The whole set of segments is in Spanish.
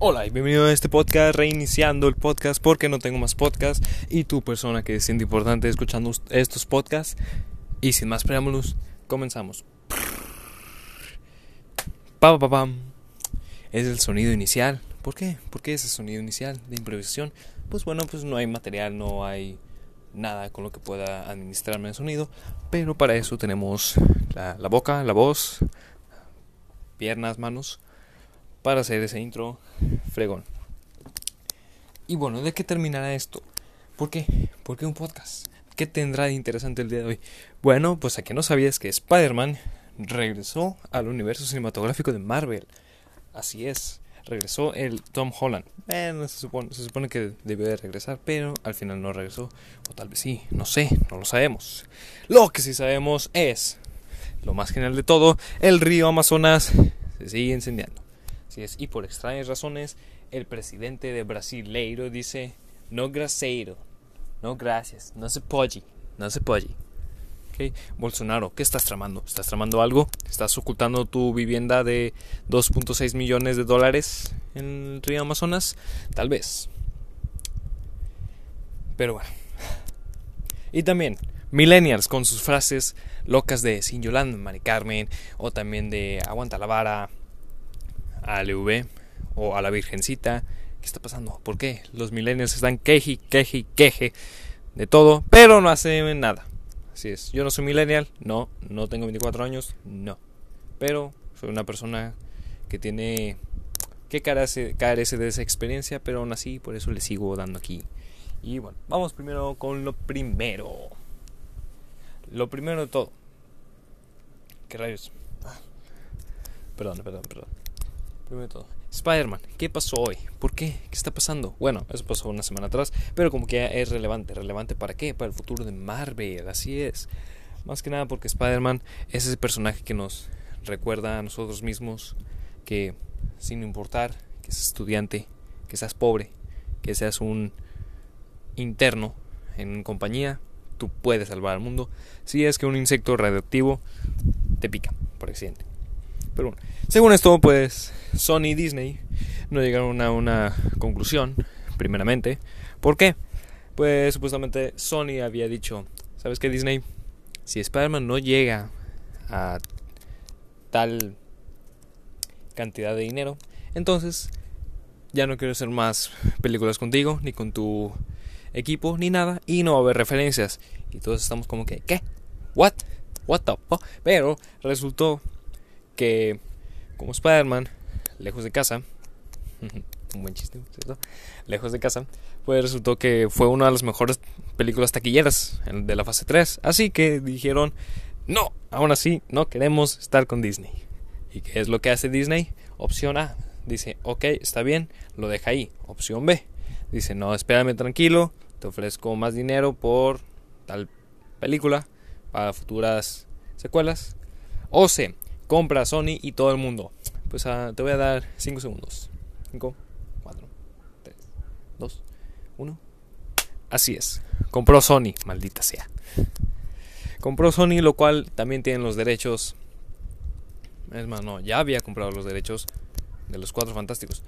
Hola y bienvenido a este podcast, reiniciando el podcast porque no tengo más podcast y tu persona que siente importante escuchando estos podcasts. Y sin más preámbulos, comenzamos. Pa, pa, pam. Es el sonido inicial. ¿Por qué? ¿Por qué ese sonido inicial de improvisación? Pues bueno, pues no hay material, no hay nada con lo que pueda administrarme el sonido. Pero para eso tenemos la, la boca, la voz, piernas, manos para hacer ese intro fregón. Y bueno, ¿de qué terminará esto? ¿Por qué? ¿Por qué un podcast? ¿Qué tendrá de interesante el día de hoy? Bueno, pues aquí no sabías que Spider-Man regresó al universo cinematográfico de Marvel. Así es, regresó el Tom Holland. Bueno, se supone, se supone que debió de regresar, pero al final no regresó. O tal vez sí, no sé, no lo sabemos. Lo que sí sabemos es, lo más genial de todo, el río Amazonas se sigue incendiando y por extrañas razones el presidente de Brasileiro dice no graciero, no gracias, no se puede, no se. Okay. Bolsonaro, ¿qué estás tramando? ¿Estás tramando algo? ¿Estás ocultando tu vivienda de 2.6 millones de dólares en el río Amazonas? Tal vez. Pero bueno. Y también, millennials con sus frases locas de Sin Yolanda, Mari Carmen, o también de Aguanta la vara, a o a la Virgencita. ¿Qué está pasando? ¿Por qué? Los millennials están queje, queje, queje de todo, pero no hacen nada. Así es. Yo no soy millennial, no, no tengo 24 años, no. Pero soy una persona que tiene que carece, carece de esa experiencia, pero aún así por eso le sigo dando aquí. Y bueno, vamos primero con lo primero. Lo primero de todo. ¿Qué rayos? Ah. Perdón, perdón, perdón. Primero todo. Spider-Man, ¿qué pasó hoy? ¿Por qué? ¿Qué está pasando? Bueno, eso pasó una semana atrás, pero como que es relevante. ¿Relevante para qué? Para el futuro de Marvel, así es. Más que nada porque Spider-Man es ese personaje que nos recuerda a nosotros mismos que sin importar que seas estudiante, que seas pobre, que seas un interno en compañía, tú puedes salvar al mundo si es que un insecto radioactivo te pica por accidente. Pero bueno, según esto, pues Sony y Disney no llegaron a una conclusión, primeramente. ¿Por qué? Pues supuestamente Sony había dicho, ¿sabes qué Disney? Si Spider-Man no llega a tal cantidad de dinero, entonces ya no quiero hacer más películas contigo, ni con tu equipo, ni nada, y no va a haber referencias. Y todos estamos como que, ¿qué? ¿What? ¿What the fuck? Pero resultó que como Spider-Man, lejos de casa, un buen chiste, ¿cierto? Lejos de casa, pues resultó que fue una de las mejores películas taquilleras de la fase 3. Así que dijeron, no, aún así no queremos estar con Disney. ¿Y qué es lo que hace Disney? Opción A. Dice, ok, está bien, lo deja ahí. Opción B. Dice, no, espérame tranquilo, te ofrezco más dinero por tal película para futuras secuelas. O C, compra Sony y todo el mundo. Pues ah, te voy a dar 5 segundos. 5, 4, 3, 2, 1. Así es. Compró Sony, maldita sea. Compró Sony, lo cual también tienen los derechos. Es más, no, ya había comprado los derechos de los Cuatro Fantásticos.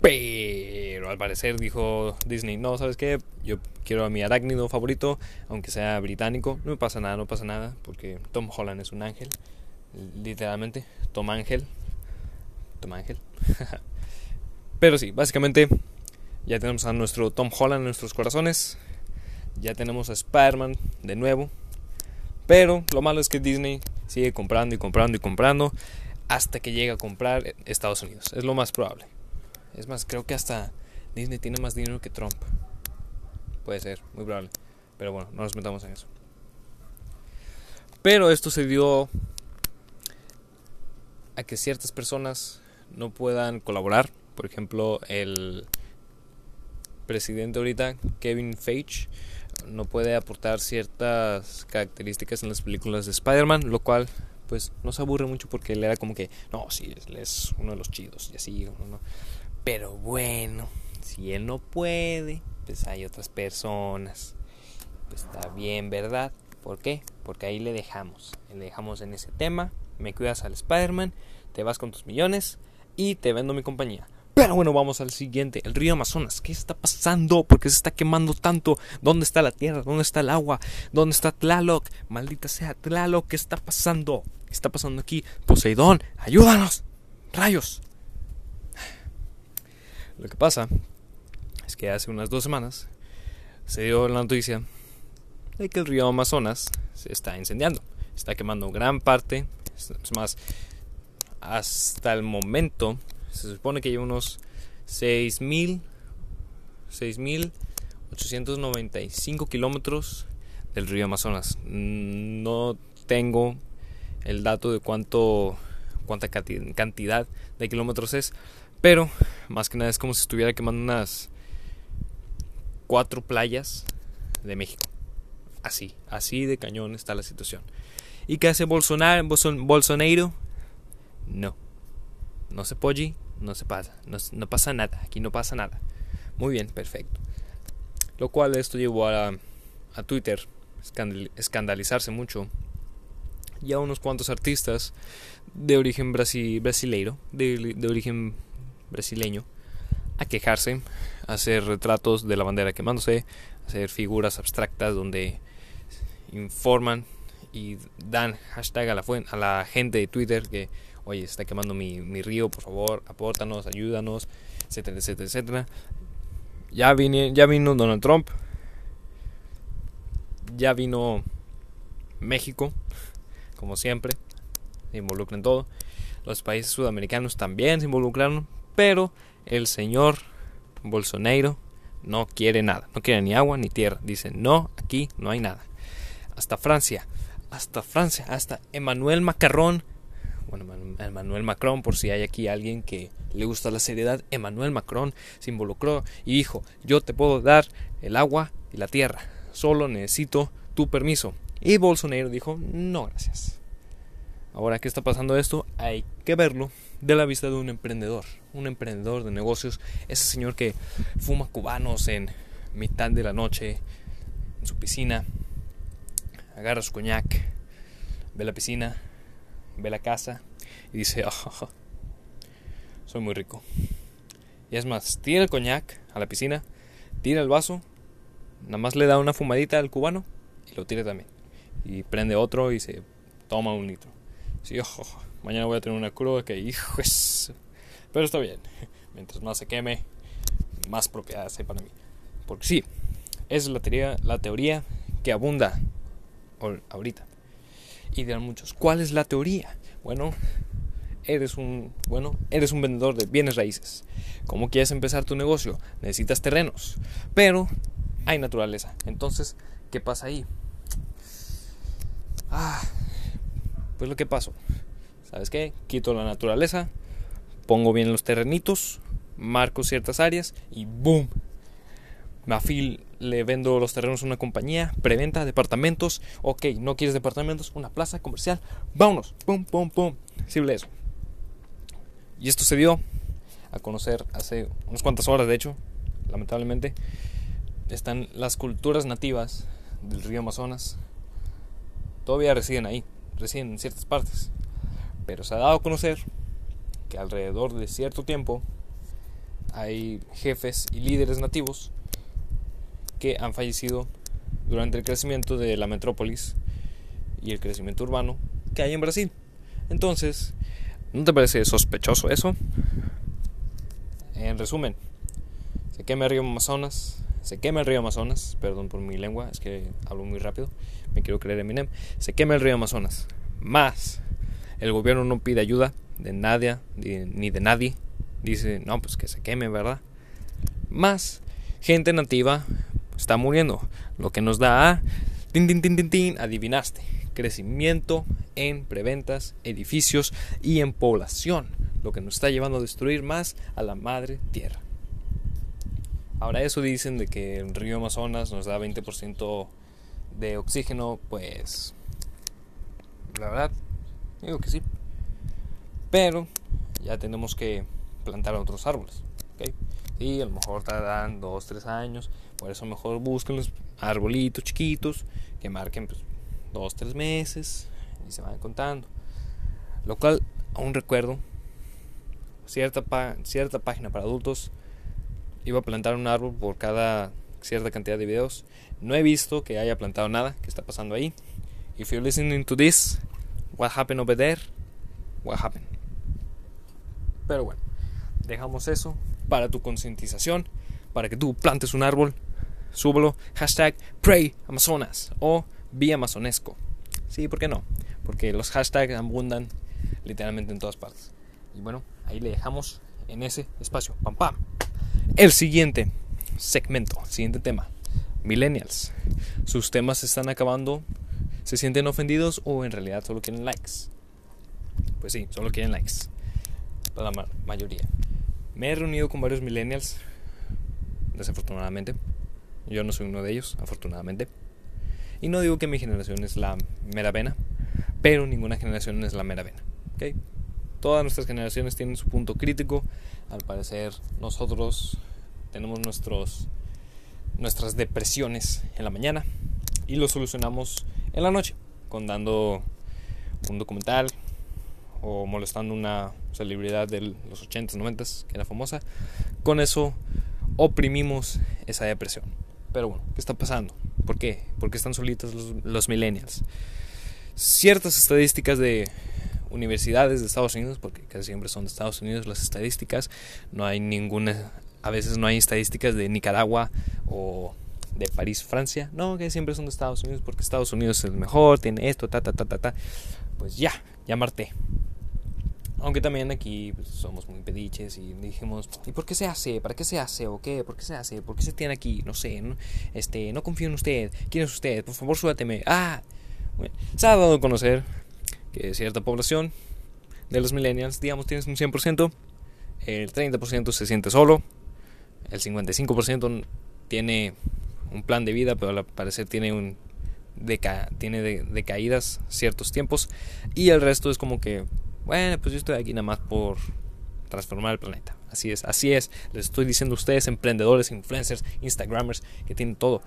Pero al parecer dijo Disney, no, ¿sabes qué? Yo quiero a mi arácnido favorito, aunque sea británico. No me pasa nada, no pasa nada, porque Tom Holland es un ángel literalmente, Tom Ángel. Tom Ángel. Pero sí, básicamente ya tenemos a nuestro Tom Holland en nuestros corazones. Ya tenemos a Spider-Man de nuevo. Pero lo malo es que Disney sigue comprando y comprando y comprando hasta que llega a comprar Estados Unidos. Es lo más probable. Es más, creo que hasta Disney tiene más dinero que Trump. Puede ser, muy probable. Pero bueno, no nos metamos en eso. Pero esto se dio a que ciertas personas no puedan colaborar. Por ejemplo, el presidente ahorita, Kevin Feige, no puede aportar ciertas características en las películas de Spider-Man, lo cual pues nos aburre mucho porque él era como que, no, sí, él es uno de los chidos y así, ¿no? Pero bueno, si él no puede, pues hay otras personas. Pues está bien, ¿verdad? ¿Por qué? Porque ahí le dejamos. Le dejamos en ese tema me cuidas al Spider-Man, te vas con tus millones y te vendo mi compañía. Pero bueno, vamos al siguiente. El río Amazonas. ¿Qué está pasando? ¿Por qué se está quemando tanto? ¿Dónde está la tierra? ¿Dónde está el agua? ¿Dónde está Tlaloc? Maldita sea Tlaloc. ¿Qué está pasando? ¿Qué está pasando aquí? Poseidón, ayúdanos. Rayos. Lo que pasa es que hace unas dos semanas se dio la noticia de que el río Amazonas se está incendiando. Está quemando gran parte. Es más, hasta el momento se supone que hay unos 6.000 6.895 kilómetros del río Amazonas. No tengo el dato de cuánto cuánta cantidad de kilómetros es, pero más que nada es como si estuviera quemando unas cuatro playas de México. Así, así de cañón está la situación. ¿Y qué hace Bolsonaro? Bolsonaro? No. No se puede no se pasa, no, pasa nada, aquí no pasa nada. Muy bien, perfecto. Lo cual esto llevó a, a Twitter escandalizarse mucho y a unos cuantos artistas de origen brasileiro, de, de, origen brasileño, a quejarse, a hacer retratos de la bandera quemándose, hacer figuras abstractas donde informan y dan hashtag a la, a la gente de Twitter que oye, está quemando mi, río, por favor, apórtanos, ayúdanos, etcétera, etcétera, etcétera. Ya, vine, ya vino Donald Trump, ya vino México, como siempre, se involucra en todo. Los países sudamericanos también se involucraron, pero el señor Bolsonaro no quiere nada, no quiere ni agua ni tierra. Dice, no, aquí no hay nada. Hasta Francia, hasta Francia, hasta Emmanuel Macron bueno, Emmanuel Macron, por si hay aquí alguien que le gusta la seriedad, Emmanuel Macron se involucró y dijo, yo te puedo dar el agua y la tierra, solo necesito tu permiso. Y Bolsonaro dijo, no, gracias. Ahora ¿qué está pasando esto, hay que verlo de la vista de un emprendedor, un emprendedor de negocios, ese señor que fuma cubanos en mitad de la noche en su piscina, agarra su coñac, ve la piscina, ve la casa y dice, oh, soy muy rico. Y es más, tira el coñac a la piscina, tira el vaso, nada más le da una fumadita al cubano y lo tira también. Y prende otro y se toma un litro. Sí, oh, mañana voy a tener una cruda que, hijo. Pero está bien. Mientras más se queme, más propiedades hay para mí. Porque sí, es la teoría, la teoría que abunda ahorita y dirán muchos, ¿cuál es la teoría? Bueno, eres un, bueno, eres un vendedor de bienes raíces. ¿Cómo quieres empezar tu negocio? Necesitas terrenos, pero hay naturaleza. Entonces, ¿qué pasa ahí? Ah, pues lo que pasó. ¿Sabes qué? Quito la naturaleza, pongo bien los terrenitos, marco ciertas áreas y ¡boom! Mafil le vendo los terrenos a una compañía, preventa departamentos, ok, no quieres departamentos, una plaza comercial, vámonos, pum, pum, pum, simple eso. Y esto se dio a conocer hace unas cuantas horas, de hecho, lamentablemente, están las culturas nativas del río Amazonas, todavía residen ahí, residen en ciertas partes, pero se ha dado a conocer que alrededor de cierto tiempo hay jefes y líderes nativos que han fallecido durante el crecimiento de la metrópolis y el crecimiento urbano que hay en Brasil. Entonces, ¿no te parece sospechoso eso? En resumen, se quema el río Amazonas, se quema el río Amazonas, perdón por mi lengua, es que hablo muy rápido, me quiero creer Eminem, se quema el río Amazonas, más el gobierno no pide ayuda de nadie, ni de nadie, dice, no, pues que se queme, ¿verdad? Más gente nativa está muriendo. Lo que nos da a, tin, tin, tin, tin, adivinaste, crecimiento en preventas, edificios y en población. Lo que nos está llevando a destruir más a la madre tierra. Ahora eso dicen de que el río Amazonas nos da 20% de oxígeno, pues la verdad, digo que sí. Pero ya tenemos que plantar otros árboles. ¿okay? Y a lo mejor tardan 2, 3 años, por eso mejor busquen los arbolitos chiquitos que marquen pues, dos, tres meses y se van contando. Lo cual aún recuerdo cierta, cierta página para adultos iba a plantar un árbol por cada cierta cantidad de videos. No he visto que haya plantado nada. ¿Qué está pasando ahí? If you're listening to this, what happened over there? What happened? Pero bueno, dejamos eso para tu concientización, para que tú plantes un árbol. Súbelo. Hashtag Pray Amazonas o Vía Amazonesco. Sí, ¿por qué no? Porque los hashtags abundan literalmente en todas partes. Y bueno, ahí le dejamos en ese espacio. Pam, pam. El siguiente segmento, siguiente tema. Millennials. ¿Sus temas se están acabando? ¿Se sienten ofendidos o en realidad solo quieren likes? Pues sí, solo quieren likes. La mayoría. Me he reunido con varios millennials, desafortunadamente. Yo no soy uno de ellos, afortunadamente. Y no digo que mi generación es la mera vena, pero ninguna generación es la mera vena. Todas nuestras generaciones tienen su punto crítico. Al parecer, nosotros tenemos nuestros, nuestras depresiones en la mañana y lo solucionamos en la noche con dando un documental o molestando una celebridad de los 80s, 90s que era famosa. Con eso oprimimos esa depresión. Pero bueno, ¿qué está pasando? ¿Por qué? ¿Por qué están solitos los, los millennials? Ciertas estadísticas de universidades de Estados Unidos, porque casi siempre son de Estados Unidos las estadísticas, no hay ninguna a veces no hay estadísticas de Nicaragua o de París, Francia. No, que siempre son de Estados Unidos porque Estados Unidos es el mejor, tiene esto, ta, ta, ta, ta, ta. Pues ya, ya Aunque también aquí pues, somos muy pediches y dijimos, ¿y por qué se hace? ¿Para qué se hace? ¿O qué? ¿Por qué se hace? ¿Por qué se tiene aquí? No sé, no, este, no confío en usted. ¿Quién es usted? Por favor, súbateme. Ah, bueno, se ha dado a conocer que cierta población de los millennials, digamos, tienes un 100%, el 30% se siente solo, el 55% tiene un plan de vida, pero al parecer tiene un deca tiene de decaídas ciertos tiempos y el resto es como que bueno pues yo estoy aquí nada más por transformar el planeta. Así es así es. Les estoy diciendo a ustedes emprendedores influencers instagramers que tienen todo.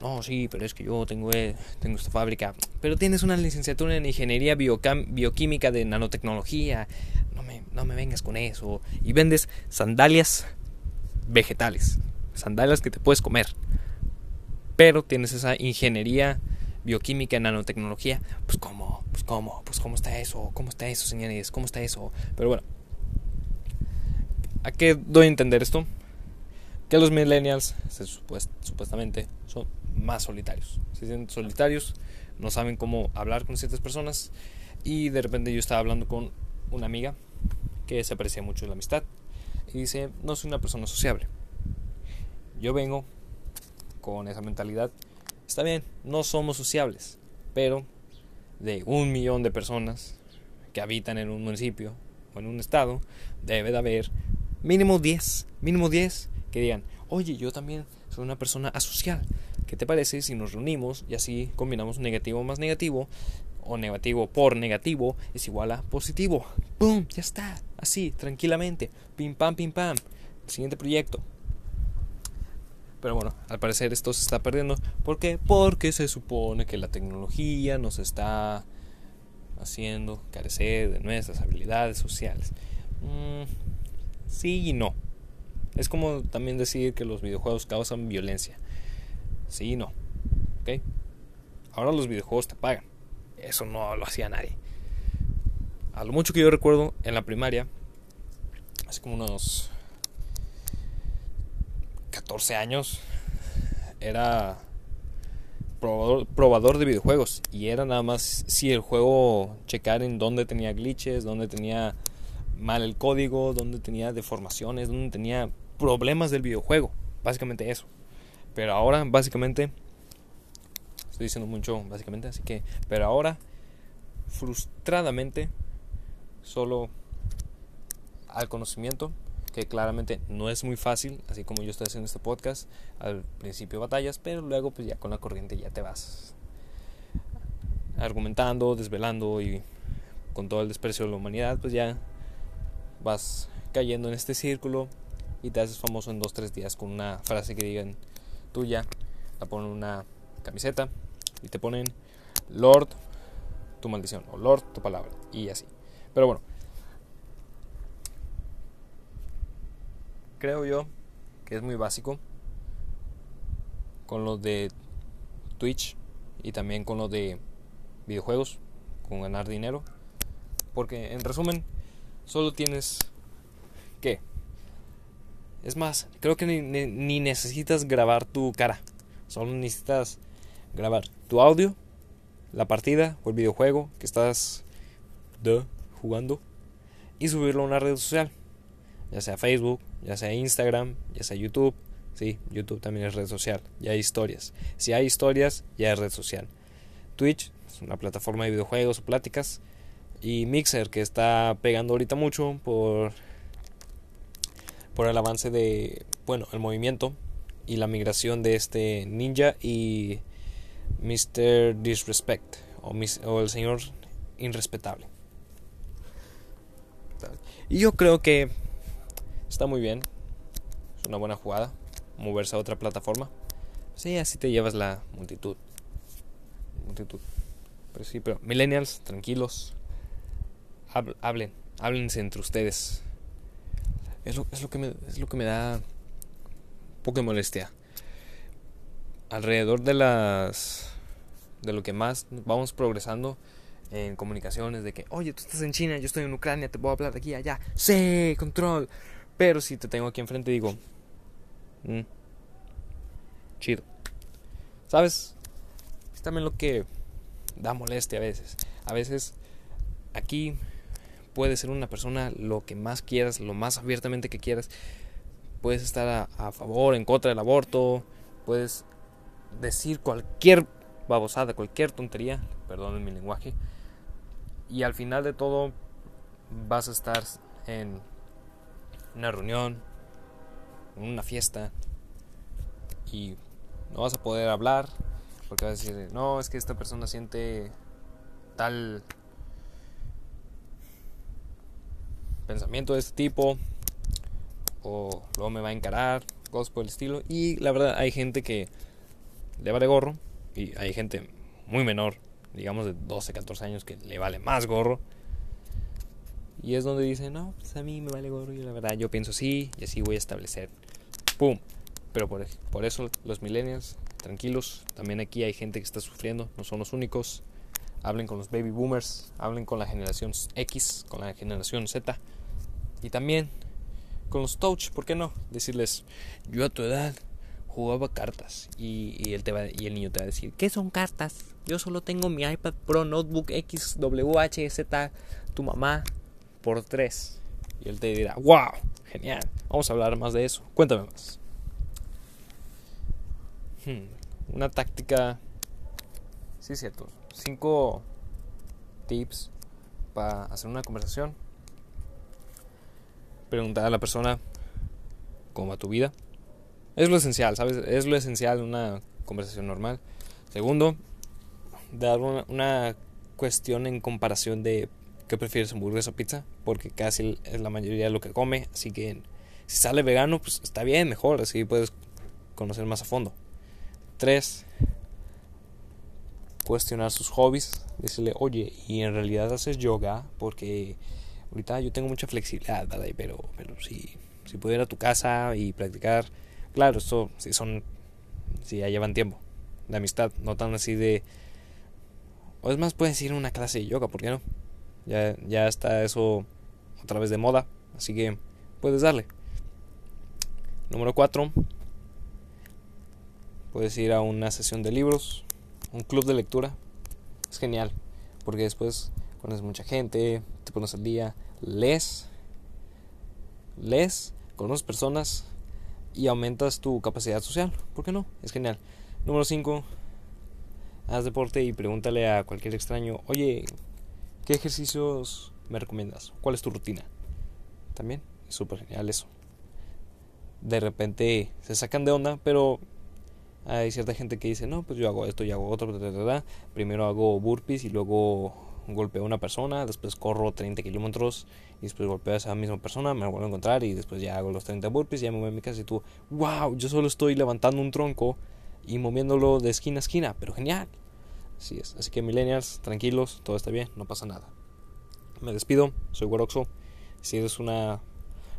No sí pero es que yo tengo eh, tengo esta fábrica. Pero tienes una licenciatura en ingeniería bioquímica de nanotecnología. No me no me vengas con eso. Y vendes sandalias vegetales, sandalias que te puedes comer. Pero tienes esa ingeniería bioquímica, nanotecnología, pues cómo, pues cómo, pues cómo está eso, cómo está eso, señores, cómo está eso. Pero bueno, ¿a qué doy a entender esto? Que los millennials, supuestamente, son más solitarios. Se sienten solitarios, no saben cómo hablar con ciertas personas. Y de repente yo estaba hablando con una amiga que se aprecia mucho la amistad y dice, no soy una persona sociable. Yo vengo con esa mentalidad. Está bien, no somos sociables, pero de un millón de personas que habitan en un municipio o en un estado, debe de haber mínimo 10, mínimo 10 que digan, oye, yo también soy una persona asocial. ¿Qué te parece si nos reunimos y así combinamos negativo más negativo o negativo por negativo es igual a positivo? ¡Pum! Ya está. Así, tranquilamente. Pim pam, pim pam. siguiente proyecto. Pero bueno, al parecer esto se está perdiendo. ¿Por qué? Porque se supone que la tecnología nos está haciendo carecer de nuestras habilidades sociales. Mm, sí y no. Es como también decir que los videojuegos causan violencia. Sí y no. ¿Ok? Ahora los videojuegos te pagan. Eso no lo hacía nadie. A lo mucho que yo recuerdo en la primaria, hace como unos 14 años, era probador, de videojuegos y era nada más si el juego checar en dónde tenía glitches, dónde tenía mal el código, dónde tenía deformaciones, dónde tenía problemas del videojuego, básicamente eso. Pero ahora básicamente estoy diciendo mucho básicamente, así que pero ahora frustradamente solo al conocimiento, que claramente no es muy fácil, así como yo estoy haciendo este podcast, al principio batallas, pero luego pues ya con la corriente ya te vas argumentando, desvelando y con todo el desprecio de la humanidad, pues ya vas cayendo en este círculo y te haces famoso en dos, tres días con una frase que digan tuya, la ponen una camiseta y te ponen Lord tu maldición o Lord tu palabra y así. Pero bueno, creo yo que es muy básico con lo de Twitch y también con lo de videojuegos, con ganar dinero. Porque en resumen, solo tienes que... Es más, creo que ni, ni, necesitas grabar tu cara. Solo necesitas grabar tu audio, la partida o el videojuego que estás jugando y subirlo a una red social. Ya sea Facebook, ya sea Instagram, ya sea YouTube. Sí, YouTube también es red social. Ya hay historias. Si hay historias, ya es red social. Twitch es una plataforma de videojuegos o pláticas. Y Mixer, que está pegando ahorita mucho por, por el avance de, bueno, el movimiento y la migración de este ninja y Mr. Disrespect o, o el señor irrespetable. Y yo creo que está muy bien. Es una buena jugada. Moverse a otra plataforma. Sí, así te llevas la multitud. Multitud. Pero sí, pero millennials, tranquilos. Hablen, háblense entre ustedes. Es lo, es lo, que, me, es lo que me da un poco de molestia. Alrededor de las. de lo que más vamos progresando en comunicaciones, de que, oye, tú estás en China, yo estoy en Ucrania, te puedo hablar de aquí allá. Sí, control. Pero si te tengo aquí enfrente, digo, mm, chido. ¿Sabes? Es también lo que da molestia a veces. A veces aquí puedes ser una persona lo que más quieras, lo más abiertamente que quieras. Puedes estar a, a favor, en contra del aborto. Puedes decir cualquier babosada, cualquier tontería. Perdonen mi lenguaje. Y al final de todo vas a estar en una reunión, una fiesta y no vas a poder hablar porque vas a decir, no, es que esta persona siente tal pensamiento de este tipo o luego me va a encarar, cosas por el estilo. Y la verdad hay gente que le vale gorro y hay gente muy menor, digamos de 12, 14 años que le vale más gorro y es donde dicen, no, pues a mí me vale gorro y la verdad yo pienso sí y así voy a establecer. ¡Pum! Pero por, por eso los millennials, tranquilos, también aquí hay gente que está sufriendo, no son los únicos. Hablen con los baby boomers, hablen con la generación X, con la generación Z. Y también con los touch, ¿por qué no? Decirles, yo a tu edad jugaba cartas y, y, él te va, y el niño te va a decir, ¿qué son cartas? Yo solo tengo mi iPad Pro Notebook XWHZ, tu mamá por 3. Y él te dirá, wow, genial, vamos a hablar más de eso. Cuéntame más. Hmm, una táctica, sí cierto, 5 tips para hacer una conversación. Preguntar a la persona cómo va tu vida. Es lo esencial, ¿sabes? Es lo esencial en una conversación normal. Segundo, dar una cuestión en comparación de ¿Qué prefieres, hamburguesa o pizza? Porque casi es la mayoría de lo que come. Así que si sale vegano, pues está bien, mejor. Así puedes conocer más a fondo. Tres, cuestionar sus hobbies. Decirle, oye, ¿y en realidad haces yoga? Porque ahorita yo tengo mucha flexibilidad, ¿verdad? Pero, pero si, si pudiera ir a tu casa y practicar. Claro, esto si son. Si ya llevan tiempo de amistad, no tan así de. O es más, puedes ir a una clase de yoga, ¿por qué no? Ya, ya está eso otra vez de moda. Así que puedes darle. Número 4. Puedes ir a una sesión de libros. Un club de lectura. Es genial. Porque después conoces mucha gente. Te pones al día. Lees. Lees. Conoces personas. Y aumentas tu capacidad social. ¿Por qué no? Es genial. Número 5. Haz deporte y pregúntale a cualquier extraño. Oye, ¿Qué ejercicios me recomiendas? ¿Cuál es tu rutina? También es súper genial eso. De repente se sacan de onda, pero hay cierta gente que dice, no, pues yo hago esto y hago otro. Primero hago burpees y luego golpeo a una persona, después corro 30 kilómetros y después golpeo a esa misma persona, me vuelvo a encontrar y después ya hago los 30 burpees y ya me voy a mi casa y tú, wow, yo solo estoy levantando un tronco y moviéndolo de esquina a esquina, pero genial. Así es. Así que millennials, tranquilos, todo está bien, no pasa nada. Me despido, soy Guaroxo. Si eres una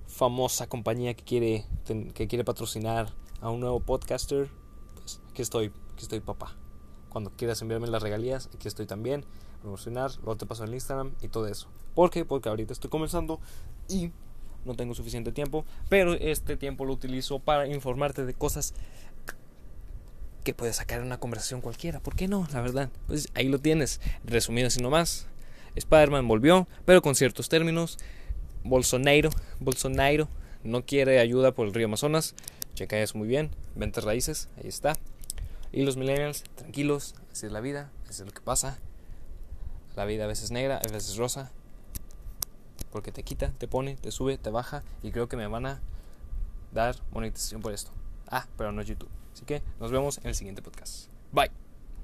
famosa compañía que quiere, que quiere patrocinar a un nuevo podcaster, pues aquí estoy, aquí estoy papá. Cuando quieras enviarme las regalías, aquí estoy también. Promocionar, luego te paso el Instagram y todo eso. ¿Por qué? Porque ahorita estoy comenzando y no tengo suficiente tiempo. Pero este tiempo lo utilizo para informarte de cosas que puedes sacar una conversación cualquiera. ¿Por qué no? La verdad. Pues ahí lo tienes. Resumido así nomás. Spider-Man volvió, pero con ciertos términos. Bolsonaro, Bolsonaro no quiere ayuda por el río Amazonas. Checa eso muy bien. Ventas raíces, ahí está. Y los millennials, tranquilos, así es la vida, así es lo que pasa. La vida a veces negra, a veces rosa. Porque te quita, te pone, te sube, te baja. Y creo que me van a dar monetización por esto. Ah, pero no es YouTube. Así que nos vemos en el siguiente podcast. Bye.